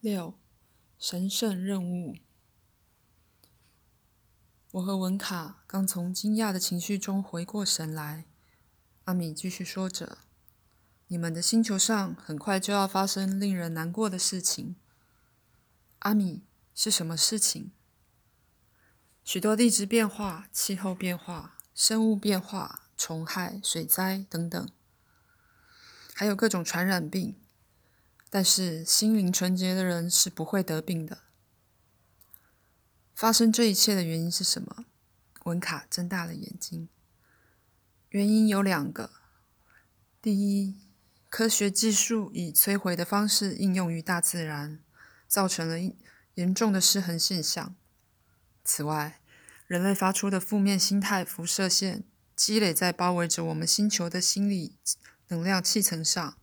六，神圣任务。我和文卡刚从惊讶的情绪中回过神来。阿米继续说着：“你们的星球上很快就要发生令人难过的事情。”阿米，是什么事情？许多地质变化、气候变化、生物变化、虫害、水灾等等，还有各种传染病。但是心灵纯洁的人是不会得病的。发生这一切的原因是什么？文卡睁大了眼睛。原因有两个：第一，科学技术以摧毁的方式应用于大自然，造成了严重的失衡现象；此外，人类发出的负面心态辐射线积累在包围着我们星球的心理能量气层上，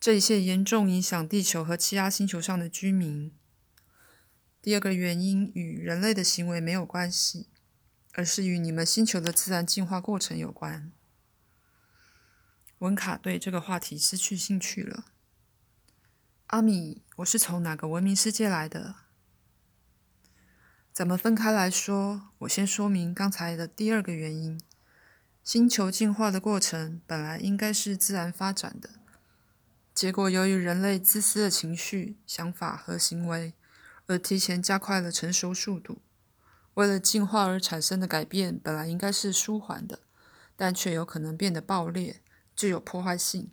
这一切严重影响地球和其他星球上的居民。第二个原因与人类的行为没有关系，而是与你们星球的自然进化过程有关。文卡对这个话题失去兴趣了。阿米，我是从哪个文明世界来的？咱们分开来说，我先说明刚才的第二个原因：星球进化的过程本来应该是自然发展的，结果由于人类自私的情绪、想法和行为。而提前加快了成熟速度。为了进化而产生的改变，本来应该是舒缓的，但却有可能变得暴烈，具有破坏性。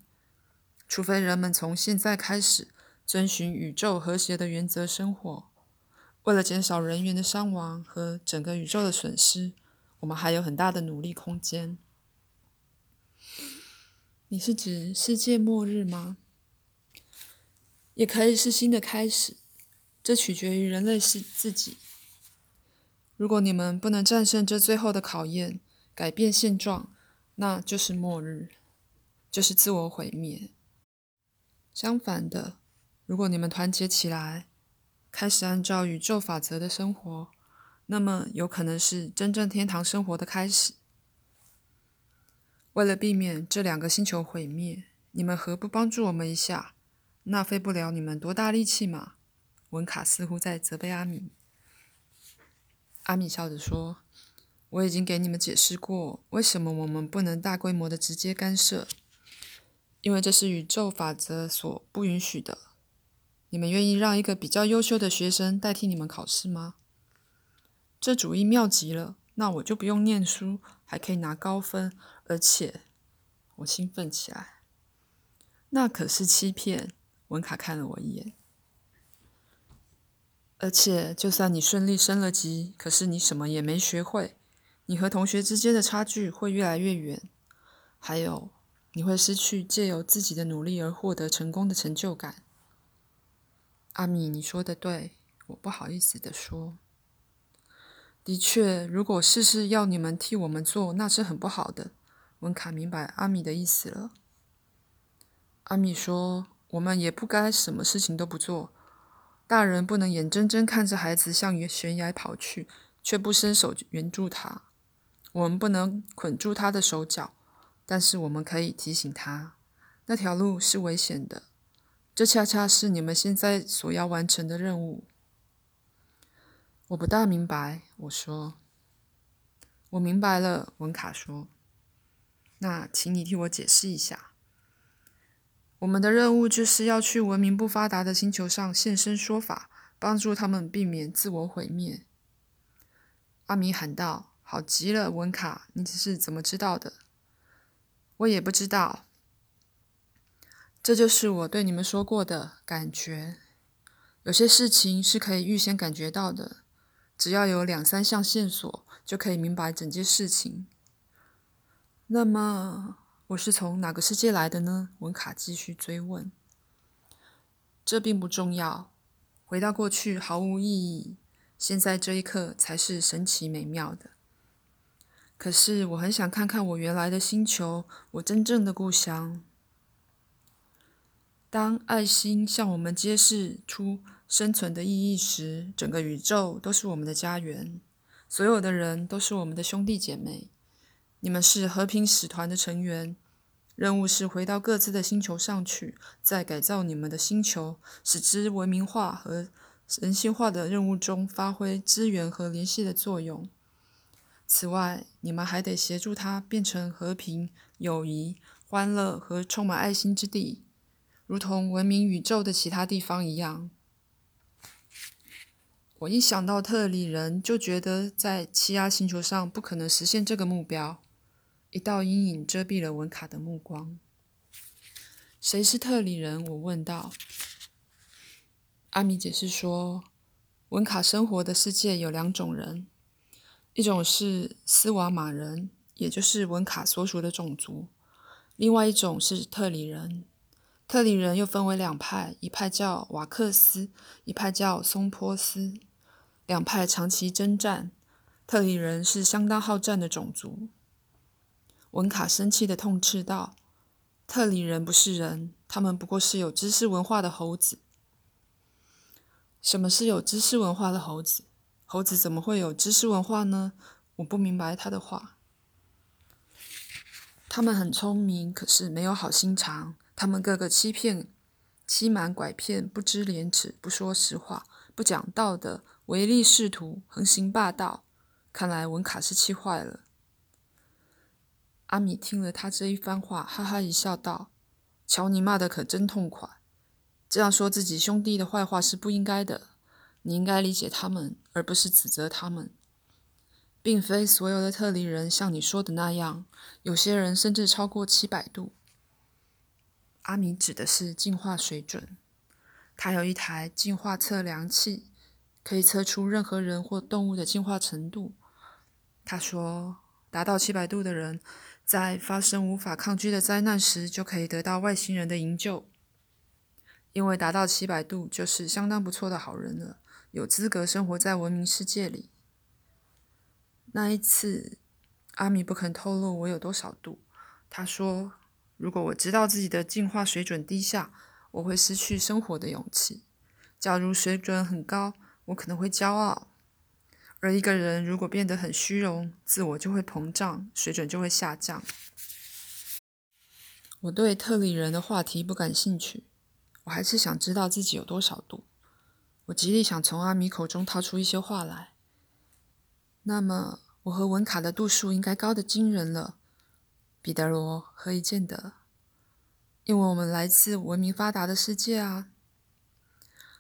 除非人们从现在开始遵循宇宙和谐的原则生活，为了减少人员的伤亡和整个宇宙的损失，我们还有很大的努力空间。你是指世界末日吗？也可以是新的开始。这取决于人类是自己。如果你们不能战胜这最后的考验，改变现状，那就是末日，就是自我毁灭。相反的，如果你们团结起来，开始按照宇宙法则的生活，那么有可能是真正天堂生活的开始。为了避免这两个星球毁灭，你们何不帮助我们一下？那费不了你们多大力气嘛。文卡似乎在责备阿米。阿米笑着说：“我已经给你们解释过，为什么我们不能大规模的直接干涉，因为这是宇宙法则所不允许的。你们愿意让一个比较优秀的学生代替你们考试吗？这主意妙极了，那我就不用念书，还可以拿高分，而且……我兴奋起来。那可是欺骗。”文卡看了我一眼。而且，就算你顺利升了级，可是你什么也没学会，你和同学之间的差距会越来越远。还有，你会失去借由自己的努力而获得成功的成就感。阿米，你说的对，我不好意思的说。的确，如果事事要你们替我们做，那是很不好的。文卡明白阿米的意思了。阿米说：“我们也不该什么事情都不做。”大人不能眼睁睁看着孩子向悬崖跑去，却不伸手援助他。我们不能捆住他的手脚，但是我们可以提醒他，那条路是危险的。这恰恰是你们现在所要完成的任务。我不大明白，我说。我明白了，文卡说。那请你替我解释一下。我们的任务就是要去文明不发达的星球上现身说法，帮助他们避免自我毁灭。阿米喊道：“好极了，文卡，你只是怎么知道的？我也不知道。这就是我对你们说过的感觉。有些事情是可以预先感觉到的，只要有两三项线索，就可以明白整件事情。那么……”我是从哪个世界来的呢？文卡继续追问。这并不重要，回到过去毫无意义，现在这一刻才是神奇美妙的。可是我很想看看我原来的星球，我真正的故乡。当爱心向我们揭示出生存的意义时，整个宇宙都是我们的家园，所有的人都是我们的兄弟姐妹。你们是和平使团的成员，任务是回到各自的星球上去，再改造你们的星球，使之文明化和人性化的任务中发挥支援和联系的作用。此外，你们还得协助它变成和平、友谊、欢乐和充满爱心之地，如同文明宇宙的其他地方一样。我一想到特里人，就觉得在欺压星球上不可能实现这个目标。一道阴影遮蔽了文卡的目光。谁是特里人？我问道。阿米解释说，文卡生活的世界有两种人，一种是斯瓦马人，也就是文卡所属的种族；另外一种是特里人。特里人又分为两派，一派叫瓦克斯，一派叫松坡斯。两派长期征战，特里人是相当好战的种族。文卡生气地痛斥道：“特里人不是人，他们不过是有知识文化的猴子。”什么是有知识文化的猴子？猴子怎么会有知识文化呢？我不明白他的话。他们很聪明，可是没有好心肠。他们个个欺骗、欺瞒、拐骗，不知廉耻，不说实话，不讲道德。唯利是图，横行霸道。看来文卡是气坏了。阿米听了他这一番话，哈哈一笑，道：“瞧你骂的可真痛快！这样说自己兄弟的坏话是不应该的。你应该理解他们，而不是指责他们。并非所有的特里人像你说的那样，有些人甚至超过七百度。”阿米指的是进化水准。他有一台进化测量器。可以测出任何人或动物的进化程度。他说，达到七百度的人，在发生无法抗拒的灾难时，就可以得到外星人的营救，因为达到七百度就是相当不错的好人了，有资格生活在文明世界里。那一次，阿米不肯透露我有多少度。他说，如果我知道自己的进化水准低下，我会失去生活的勇气；假如水准很高，我可能会骄傲，而一个人如果变得很虚荣，自我就会膨胀，水准就会下降。我对特里人的话题不感兴趣，我还是想知道自己有多少度。我极力想从阿米口中套出一些话来。那么，我和文卡的度数应该高的惊人了，彼得罗何以见得？因为我们来自文明发达的世界啊！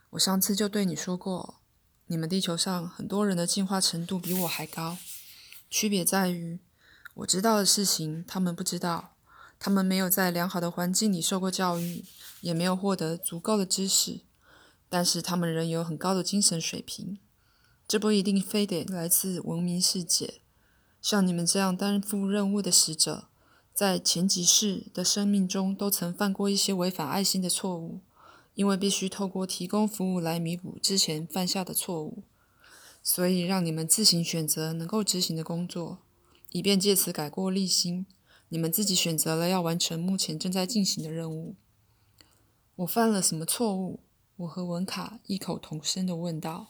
我上次就对你说过。你们地球上很多人的进化程度比我还高，区别在于，我知道的事情他们不知道，他们没有在良好的环境里受过教育，也没有获得足够的知识，但是他们仍有很高的精神水平。这不一定非得来自文明世界，像你们这样担负任务的使者，在前几世的生命中都曾犯过一些违反爱心的错误。因为必须透过提供服务来弥补之前犯下的错误，所以让你们自行选择能够执行的工作，以便借此改过立新。你们自己选择了要完成目前正在进行的任务。我犯了什么错误？我和文卡异口同声地问道。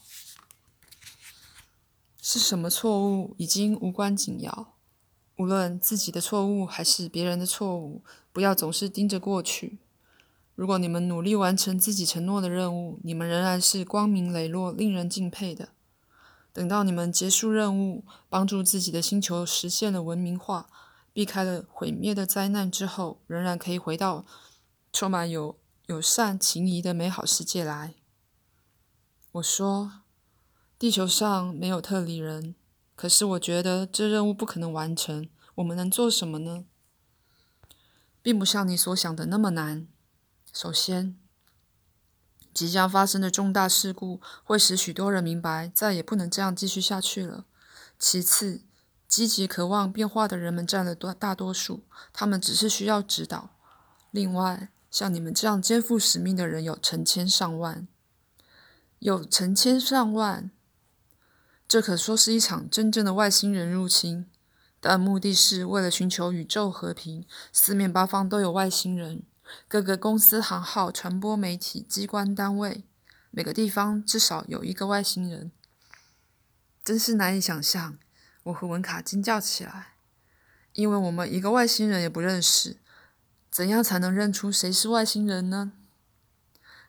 是什么错误已经无关紧要，无论自己的错误还是别人的错误，不要总是盯着过去。如果你们努力完成自己承诺的任务，你们仍然是光明磊落、令人敬佩的。等到你们结束任务，帮助自己的星球实现了文明化，避开了毁灭的灾难之后，仍然可以回到充满有友善情谊的美好世界来。我说，地球上没有特里人，可是我觉得这任务不可能完成。我们能做什么呢？并不像你所想的那么难。首先，即将发生的重大事故会使许多人明白再也不能这样继续下去了。其次，积极渴望变化的人们占了多大多数，他们只是需要指导。另外，像你们这样肩负使命的人有成千上万，有成千上万，这可说是一场真正的外星人入侵，但目的是为了寻求宇宙和平，四面八方都有外星人。各个公司、行号、传播媒体、机关单位，每个地方至少有一个外星人，真是难以想象。我和文卡惊叫起来，因为我们一个外星人也不认识。怎样才能认出谁是外星人呢？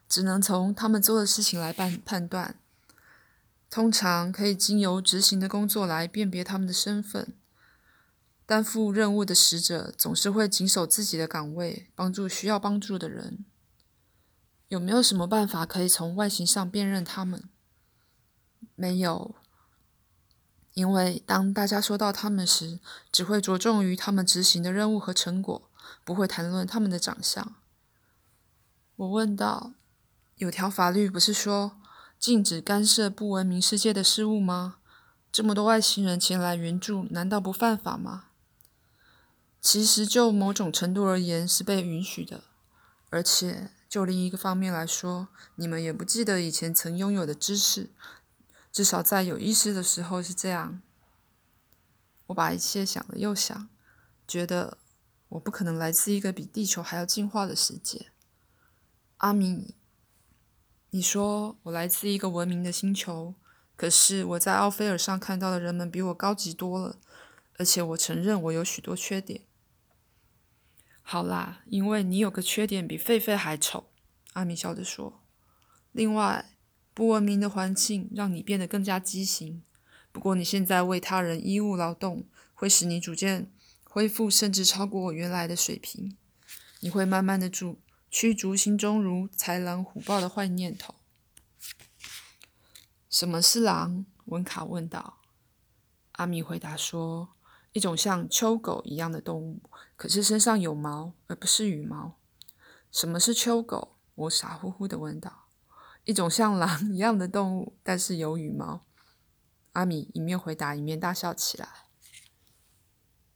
只能从他们做的事情来判判断。通常可以经由执行的工作来辨别他们的身份。担负任务的使者总是会谨守自己的岗位，帮助需要帮助的人。有没有什么办法可以从外形上辨认他们？没有，因为当大家说到他们时，只会着重于他们执行的任务和成果，不会谈论他们的长相。我问道：“有条法律不是说禁止干涉不文明世界的事物吗？这么多外星人前来援助，难道不犯法吗？”其实，就某种程度而言是被允许的，而且就另一个方面来说，你们也不记得以前曾拥有的知识，至少在有意识的时候是这样。我把一切想了又想，觉得我不可能来自一个比地球还要进化的世界。阿米，你说我来自一个文明的星球，可是我在奥菲尔上看到的人们比我高级多了，而且我承认我有许多缺点。好啦，因为你有个缺点比狒狒还丑，阿米笑着说。另外，不文明的环境让你变得更加畸形。不过你现在为他人衣物劳动，会使你逐渐恢复，甚至超过我原来的水平。你会慢慢的逐驱逐心中如豺狼虎豹的坏念头。什么是狼？文卡问道。阿米回答说。一种像秋狗一样的动物，可是身上有毛，而不是羽毛。什么是秋狗？我傻乎乎的问道。一种像狼一样的动物，但是有羽毛。阿米一面回答，一面大笑起来。